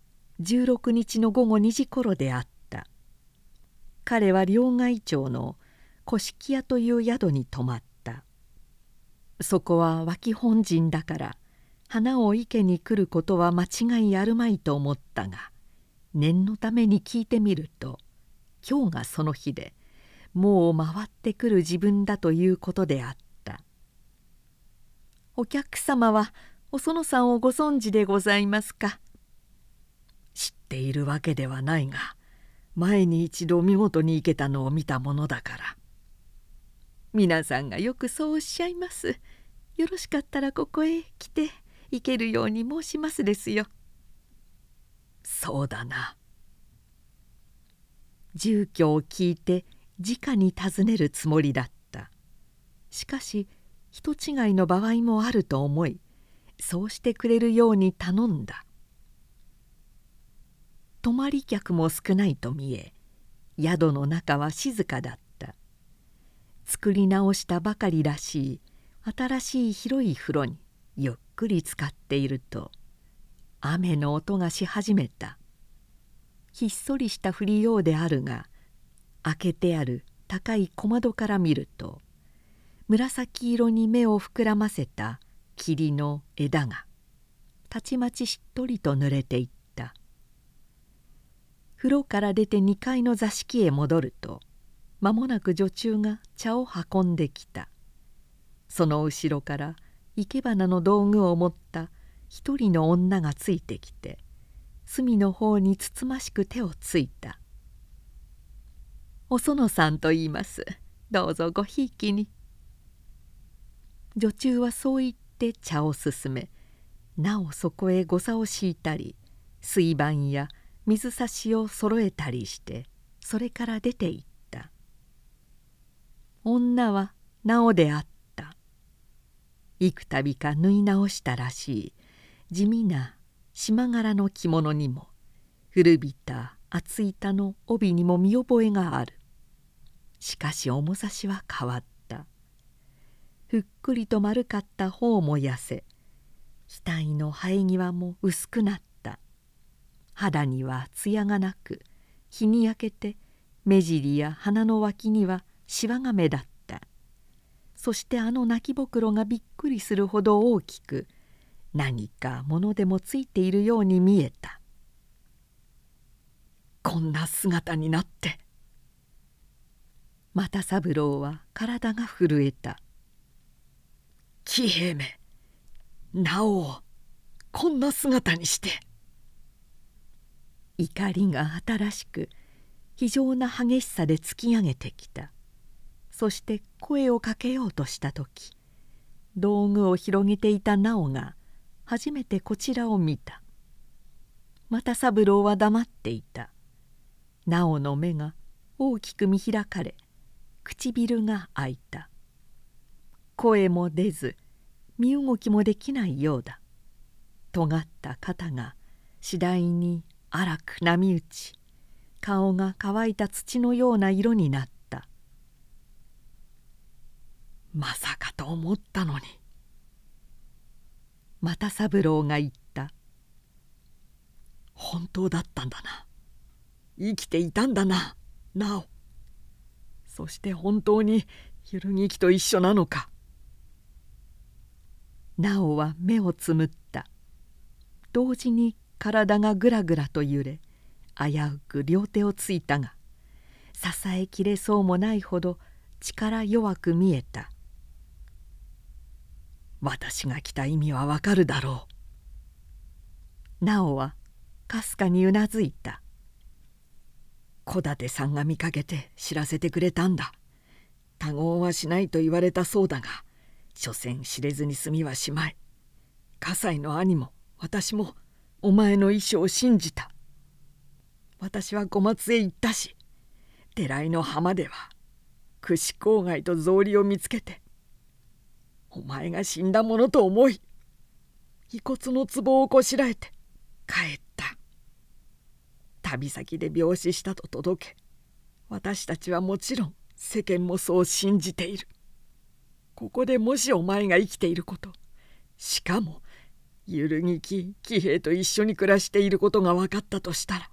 16日の午後2時頃であった。彼は両替町の古式屋という宿に泊まったそこは脇本陣だから花を池に来ることは間違いあるまいと思ったが念のために聞いてみると「今日がその日でもう回ってくる自分だということであった「お客様はお園さんをご存知でございますか?」知っているわけではないが前に一度見事に生けたのを見たものだから。皆さんがよくそうおっしゃいます。よろしかったらここへ来て行けるように申しますですよ。そうだな。住居を聞いて直に尋ねるつもりだった。しかし人違いの場合もあると思いそうしてくれるように頼んだ。泊まり客も少ないと見え宿の中は静かだった。作り直したばかりらしい新しい広い風呂にゆっくり浸かっていると雨の音がし始めた。ひっそりした降りようであるが開けてある高い小窓から見ると紫色に目を膨らませた霧の枝がたちまちしっとりと濡れていた。風呂から出て2階の座敷へ戻ると間もなく女中が茶を運んできた。その後ろから生け花の道具を持った一人の女がついてきて隅の方につつましく手をついた「お園さんと言います。どうぞごひいきに」女中はそう言って茶を勧めなおそこへごさを敷いたり水盤や水差しをそろえたりしてそれから出て行った。女はなおであった。幾度か縫い直したらしい。地味な島柄の着物にも古びた厚板の帯にも見覚えがある。しかし重さしは変わった。ふっくりと丸かった方も痩せ額の生え際も薄くなった。肌には艶がなく日に焼けて目尻や鼻の脇にはしわが目だった。そしてあの泣きぼくろがびっくりするほど大きく何か物でもついているように見えた。こんな姿になって。又三郎は体が震えた騎兵めなおこんな姿にして。怒りが新しく非常な激しさで突き上げてきた。そして声をかけようとした時道具を広げていた直が初めてこちらを見た。又三郎は黙っていた。直の目が大きく見開かれ唇が開いた。声も出ず身動きもできないようだ。尖った肩が次第に荒く波打ち顔が乾いた土のような色になった。まさかと思ったのに。又三郎が言った。本当だったんだな。生きていたんだな。なお。そして本当にゆるぎきと一緒なのか。なおは目をつむった。同時に体がぐらぐらと揺れ危うく両手をついたが支えきれそうもないほど力弱く見えた。私が来た意味はわかるだろう。なおはかすかにうなずいた。戸建さんが見かけて知らせてくれたんだ。他言はしないと言われたそうだが所詮知れずに済みはしまい。葛西の兄も私もお前の遺書を信じた。私は小松へ行ったし寺井の浜では串郊外と草履を見つけてお前が死んだものと思い遺骨の壺をこしらえて帰った。旅先で病死したと届け私たちはもちろん世間もそう信じている。ここでもしお前が生きていることしかも揺るぎき騎兵と一緒に暮らしていることが分かったとしたら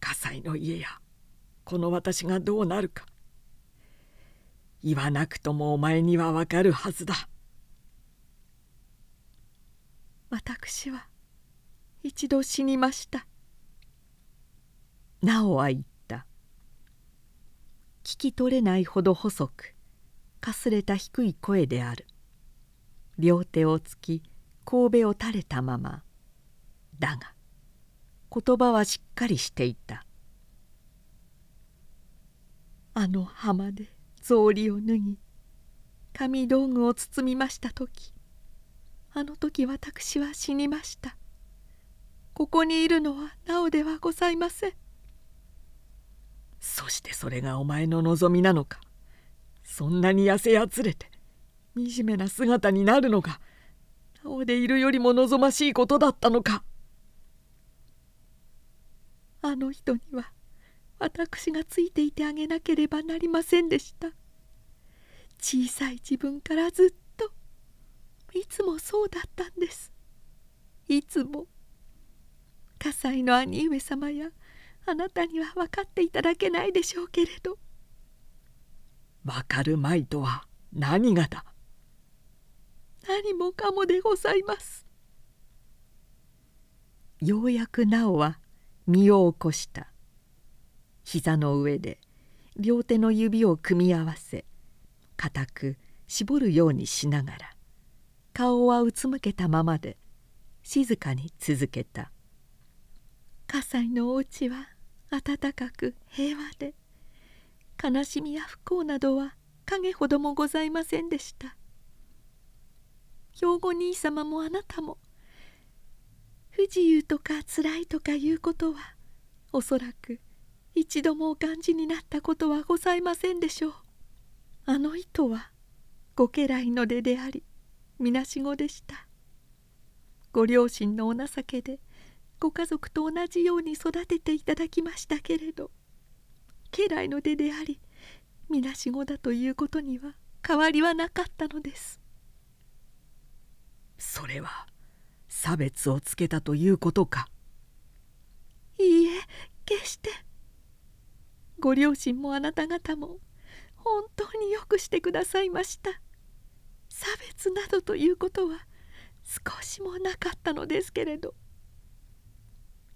葛西の家やこの私がどうなるか言わなくともお前にはわかるはずだ。私は一度死にました。なおは言った。聞き取れないほど細くかすれた低い声である。両手をつき神戸を垂れたまま。だが言葉はしっかりしていた。あの浜で草履を脱ぎ紙道具を包みました時あの時私は死にました。ここにいるのはなおではございません。そしてそれがお前の望みなのか。そんなに痩せやつれて惨めな姿になるのがなおでいるよりも望ましいことだったのか。あの人には私がついていてあげなければなりませんでした。小さい自分からずっと。いつもそうだったんです。いつも。葛西の兄上様やあなたには分かっていただけないでしょうけれど。分かるまいとは何がだ。何もかもでございます。ようやくなおは身を起こした。膝の上で両手の指を組み合わせ固く絞るようにしながら顔はうつむけたままで静かに続けた「葛西のお家は暖かく平和で悲しみや不幸などは影ほどもございませんでした」兵庫兄様もあなたも。不自由とかつらいとかいうことはおそらく一度もお感じになったことはございませんでしょう。あの糸はご家来の出でありみなしごでした。ご両親のお情けでご家族と同じように育てていただきましたけれど家来の出でありみなしごだということには変わりはなかったのです。それは差別をつけたということか。いいえ決して。ご両親もあなた方も本当によくしてくださいました。差別などということは少しもなかったのですけれど。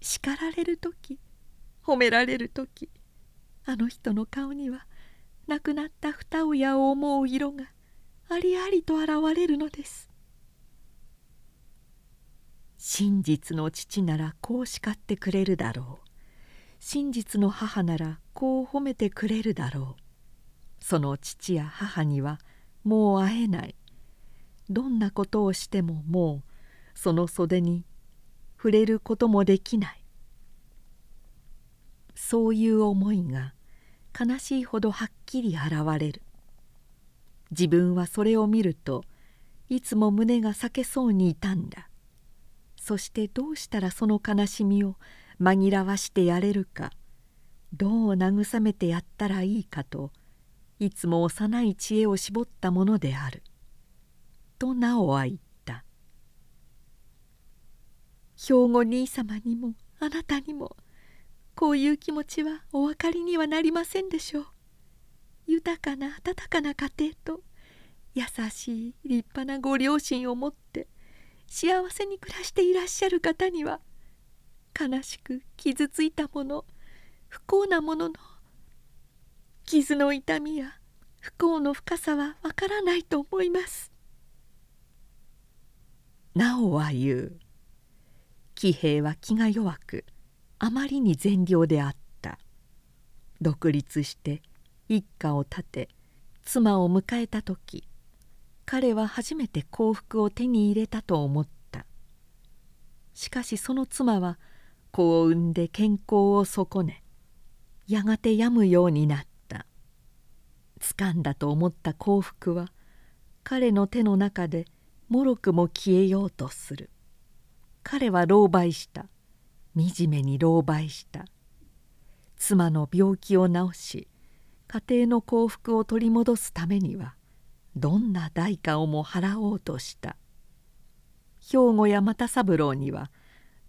叱られる時褒められる時あの人の顔には亡くなった二親を思う色がありありと現れるのです。真実の父ならこう叱ってくれるだろう。真実の母ならこう褒めてくれるだろう。その父や母にはもう会えない。どんなことをしてももうその袖に触れることもできない。そういう思いが悲しいほどはっきり現れる。自分はそれを見るといつも胸が裂けそうに痛んだ。そしてどうしたらその悲しみを紛らわしてやれるかどう慰めてやったらいいかといつも幼い知恵を絞ったものである」と直は言った「兵庫兄様にもあなたにもこういう気持ちはお分かりにはなりませんでしょう。豊かな温かな家庭と優しい立派なご両親を持って幸せに暮らしていらっしゃる方には悲しく傷ついたもの不幸なものの傷の痛みや不幸の深さはわからないと思います」なおは言う。喜平は気が弱くあまりに善良であった。独立して一家を立て妻を迎えた時彼は初めて幸福を手に入れたと思った。しかしその妻は子を産んで健康を損ねやがて病むようになった。掴んだと思った幸福は彼の手の中でもろくも消えようとする。彼は狼狽した。惨めに狼狽した。妻の病気を治し家庭の幸福を取り戻すためにはどんな代価をも払おうとした。兵庫や又三郎には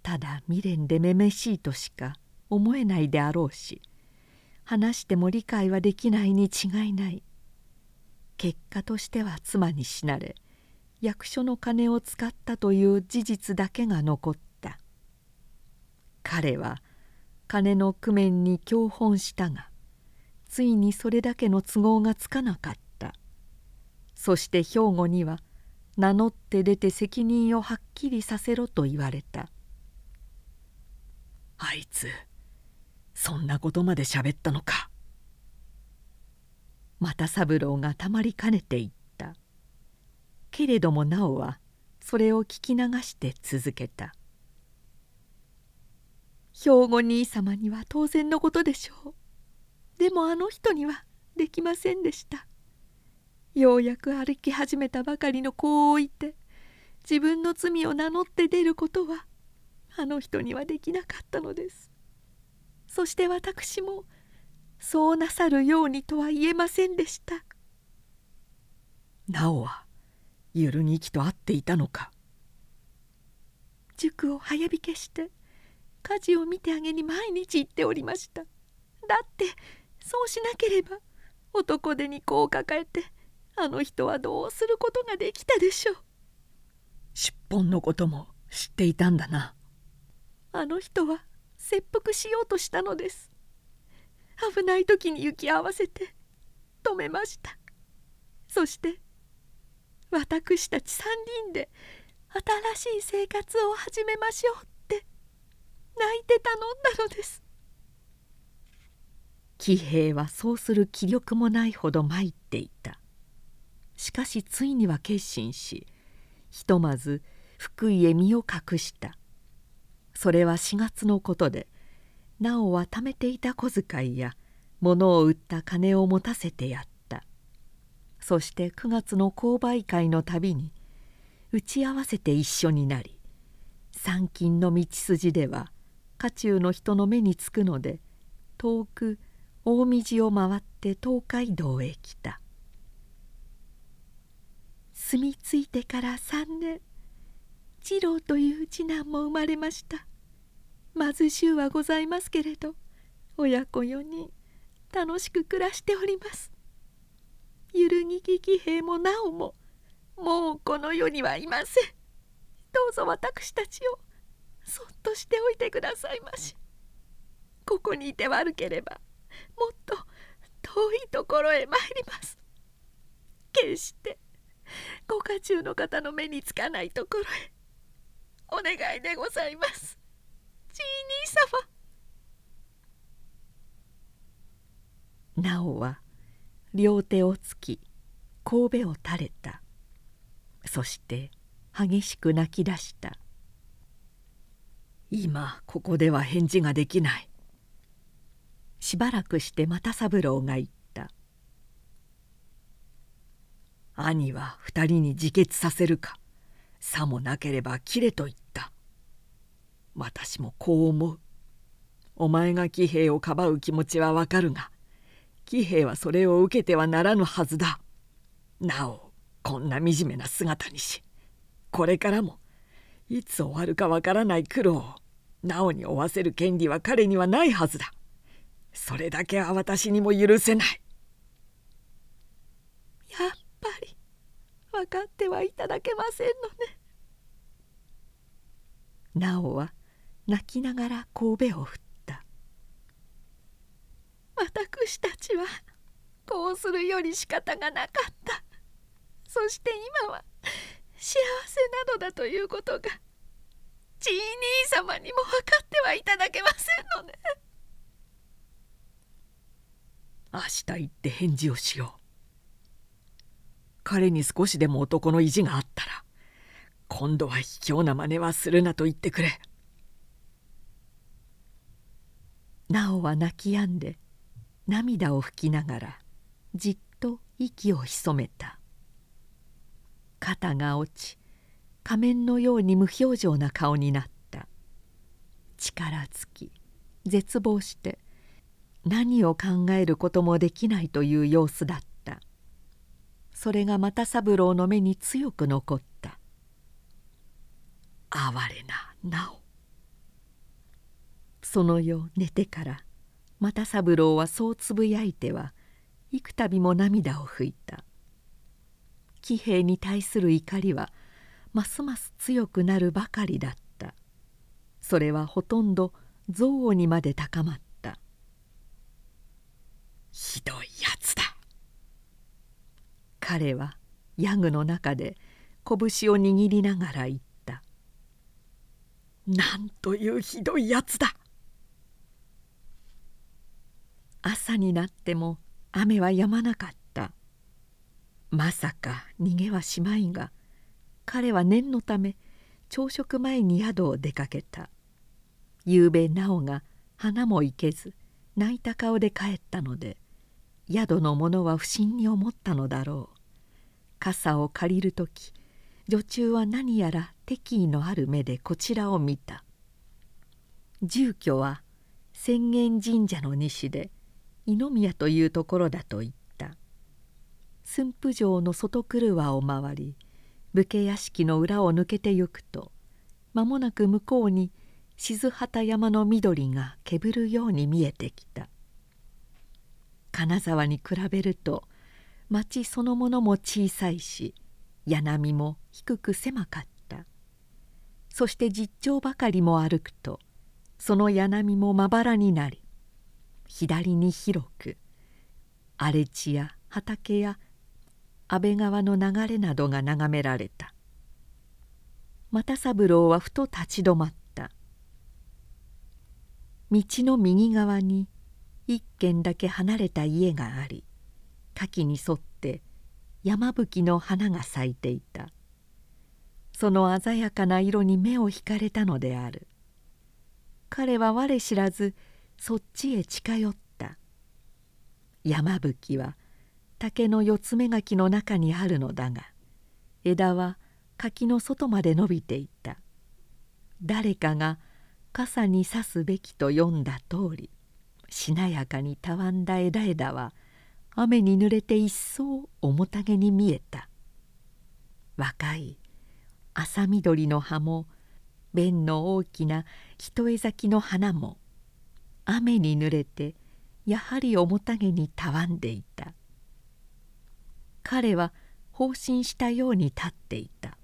ただ未練でめめしいとしか思えないであろうし話しても理解はできないに違いない。結果としては妻に死なれ役所の金を使ったという事実だけが残った。彼は金の工面に教本したがついにそれだけの都合がつかなかった。そして兵庫には名乗って出て責任をはっきりさせろと言われた。あいつそんなことまで喋ったのか。又三郎がたまりかねて言った。けれどもなおはそれを聞き流して続けた「兵庫兄様には当然のことでしょう。でもあの人にはできませんでした。ようやく歩き始めたばかりの子を置いて自分の罪を名乗って出ることはあの人にはできなかったのです。そして私もそうなさるようにとは言えませんでした。なおはゆるにきと会っていたのか。塾を早引けして家事を見てあげに毎日行っておりました。だってそうしなければ男手に子を抱えてあの人はどうすることができたでしょう。出本のことも知っていたんだな。あの人は切腹しようとしたのです。危ない時に行き合わせて止めました。そして私たち3人で新しい生活を始めましょうって泣いて頼んだのです。喜平はそうする気力もないほど参っていたしかしついには決心しひとまず福井へ身を隠した。それは4月のことでなおは貯めていた小遣いや物を売った金を持たせてやった。そして9月の購買会のたびに打ち合わせて一緒になり参勤の道筋では家中の人の目につくので遠く大道を回って東海道へ来た。住み着いてから3年。次郎という次男も生まれました。貧しゅうはございますけれど親子4人楽しく暮らしております。ゆるぎき騎兵もなおももうこの世にはいません。どうぞ私たちをそっとしておいてくださいまし。ここにいて悪ければもっと遠いところへ参ります。決してご家中の方の目につかないところへお願いでございます。じい兄様。なおは両手をつき神戸を垂れた。そして激しく泣き出した。今ここでは返事ができない。しばらくして又三郎が言った「兄は二人に自決させるか。さもなければ切れと言った。私もこう思う。お前が喜兵衛をかばう気持ちはわかるが喜兵衛はそれを受けてはならぬはずだ。なおこんな惨めな姿にしこれからもいつ終わるかわからない苦労をなおに負わせる権利は彼にはないはずだ。それだけは私にも許せない。やっぱり分かってはいただけませんのね。なおは泣きながら神戸を振った。私たちはこうするより仕方がなかった。そして今は幸せなのだということがちい兄様にも分かってはいただけませんのね。明日行って返事をしよう。彼に少しでも男の意地があったら今度は卑怯な真似はするなと言ってくれ。なおは泣き止んで涙を拭きながらじっと息を潜めた。肩が落ち仮面のように無表情な顔になった。力尽き絶望して何を考えることもできないという様子だった。それが又三郎の目に強く残った。哀れななお。その夜寝てから又三郎はそうつぶやいては幾度も涙を拭いた。喜兵に対する怒りはますます強くなるばかりだった。それはほとんど憎悪にまで高まった。ひどいやつ彼はヤグの中で拳を握りながら言った「なんというひどいやつだ!」朝になっても雨は止まなかった。まさか逃げはしまいが彼は念のため朝食前に宿を出かけた。夕べなおが花も行けず泣いた顔で帰ったので宿の者は不審に思ったのだろう。傘を借りる時女中は何やら敵意のある目でこちらを見た。住居は浅間神社の西で二宮というところだと言った。駿府城の外車を回り武家屋敷の裏を抜けてゆくと間もなく向こうに静畑山の緑がけぶるように見えてきた。金沢に比べると町そのものも小さいし柳も低く狭かった。そして実町ばかりも歩くとその柳もまばらになり左に広く荒れ地や畑や安倍川の流れなどが眺められた。又三郎はふと立ち止まった。道の右側に一軒だけ離れた家があり柿に沿って山吹の花が咲いていた。その鮮やかな色に目を引かれたのである。彼は我知らずそっちへ近寄った。山吹は竹の四つ目垣の中にあるのだが枝は柿の外まで伸びていた。誰かが傘に刺すべきと読んだ通りしなやかにたわんだ枝枝は雨に濡れて一層重たげに見えた。若い朝緑の葉も弁の大きな一重咲きの花も雨に濡れてやはり重たげにたわんでいた。彼は放心したように立っていた。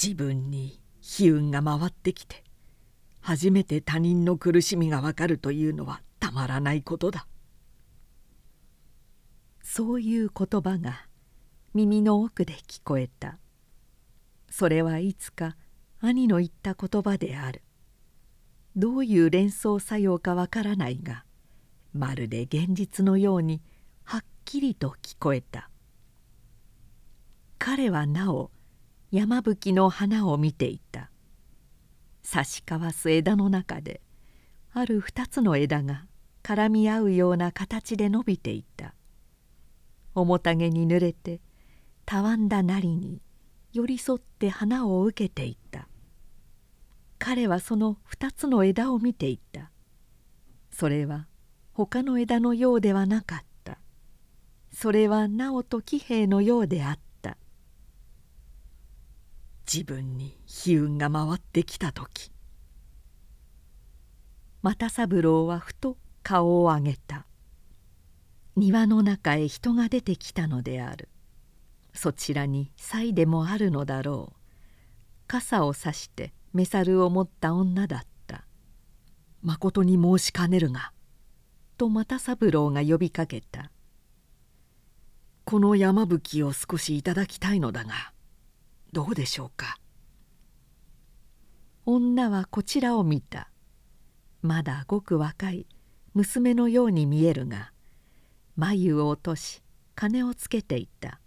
自分に悲運が回ってきて初めて他人の苦しみがわかるというのはたまらないことだ。そういう言葉が耳の奥で聞こえた。それはいつか兄の言った言葉である。どういう連想作用かわからないがまるで現実のようにはっきりと聞こえた。彼はなお山吹の花を見ていた。差し交わす枝の中である二つの枝が絡み合うような形で伸びていた。面影に濡れてたわんだなりに寄り添って花を受けていた。彼はその二つの枝を見ていた。それは他の枝のようではなかった。それは直人喜兵衛のようであった。自分に悲運が回ってきた時。又三郎はふと顔を上げた。庭の中へ人が出てきたのである。そちらに祭でもあるのだろう。傘をさしてメサルを持った女だった「まことに申しかねるが」と又三郎が呼びかけた「この山吹を少しいただきたいのだがどうでしょうか」女はこちらを見た。まだごく若い娘のように見えるが眉を落とし金をつけていた。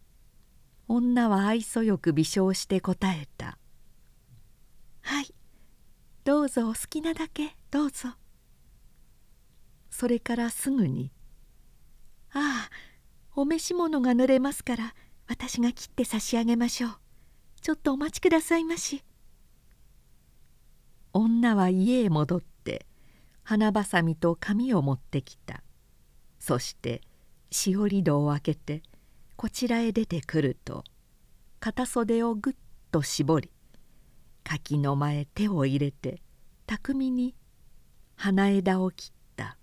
女は愛想よく微笑して答えた「はいどうぞお好きなだけどうぞ」それからすぐに「ああお召し物が濡れますから私が切って差し上げましょう。ちょっとお待ちくださいまし」女は家へ戻って花ばさみと紙を持ってきた。そしてしおり戸を開けてこちらへ出てくると片袖をぐっと絞り柿の前手を入れて巧みに花枝を切った。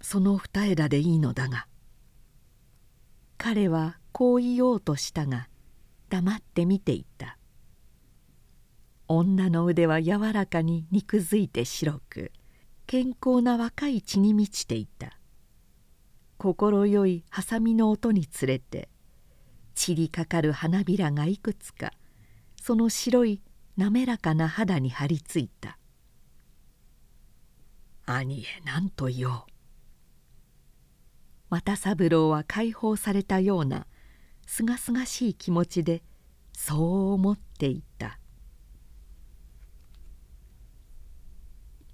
その二枝でいいのだが彼はこう言おうとしたが黙って見ていた。女の腕は柔らかに肉づいて白く健康な若い血に満ちていた。快いハサミの音につれて散りかかる花びらがいくつかその白い滑らかな肌に張り付いた。兄へ何と言おう。又三郎は解放されたようなすがすがしい気持ちでそう思っていた。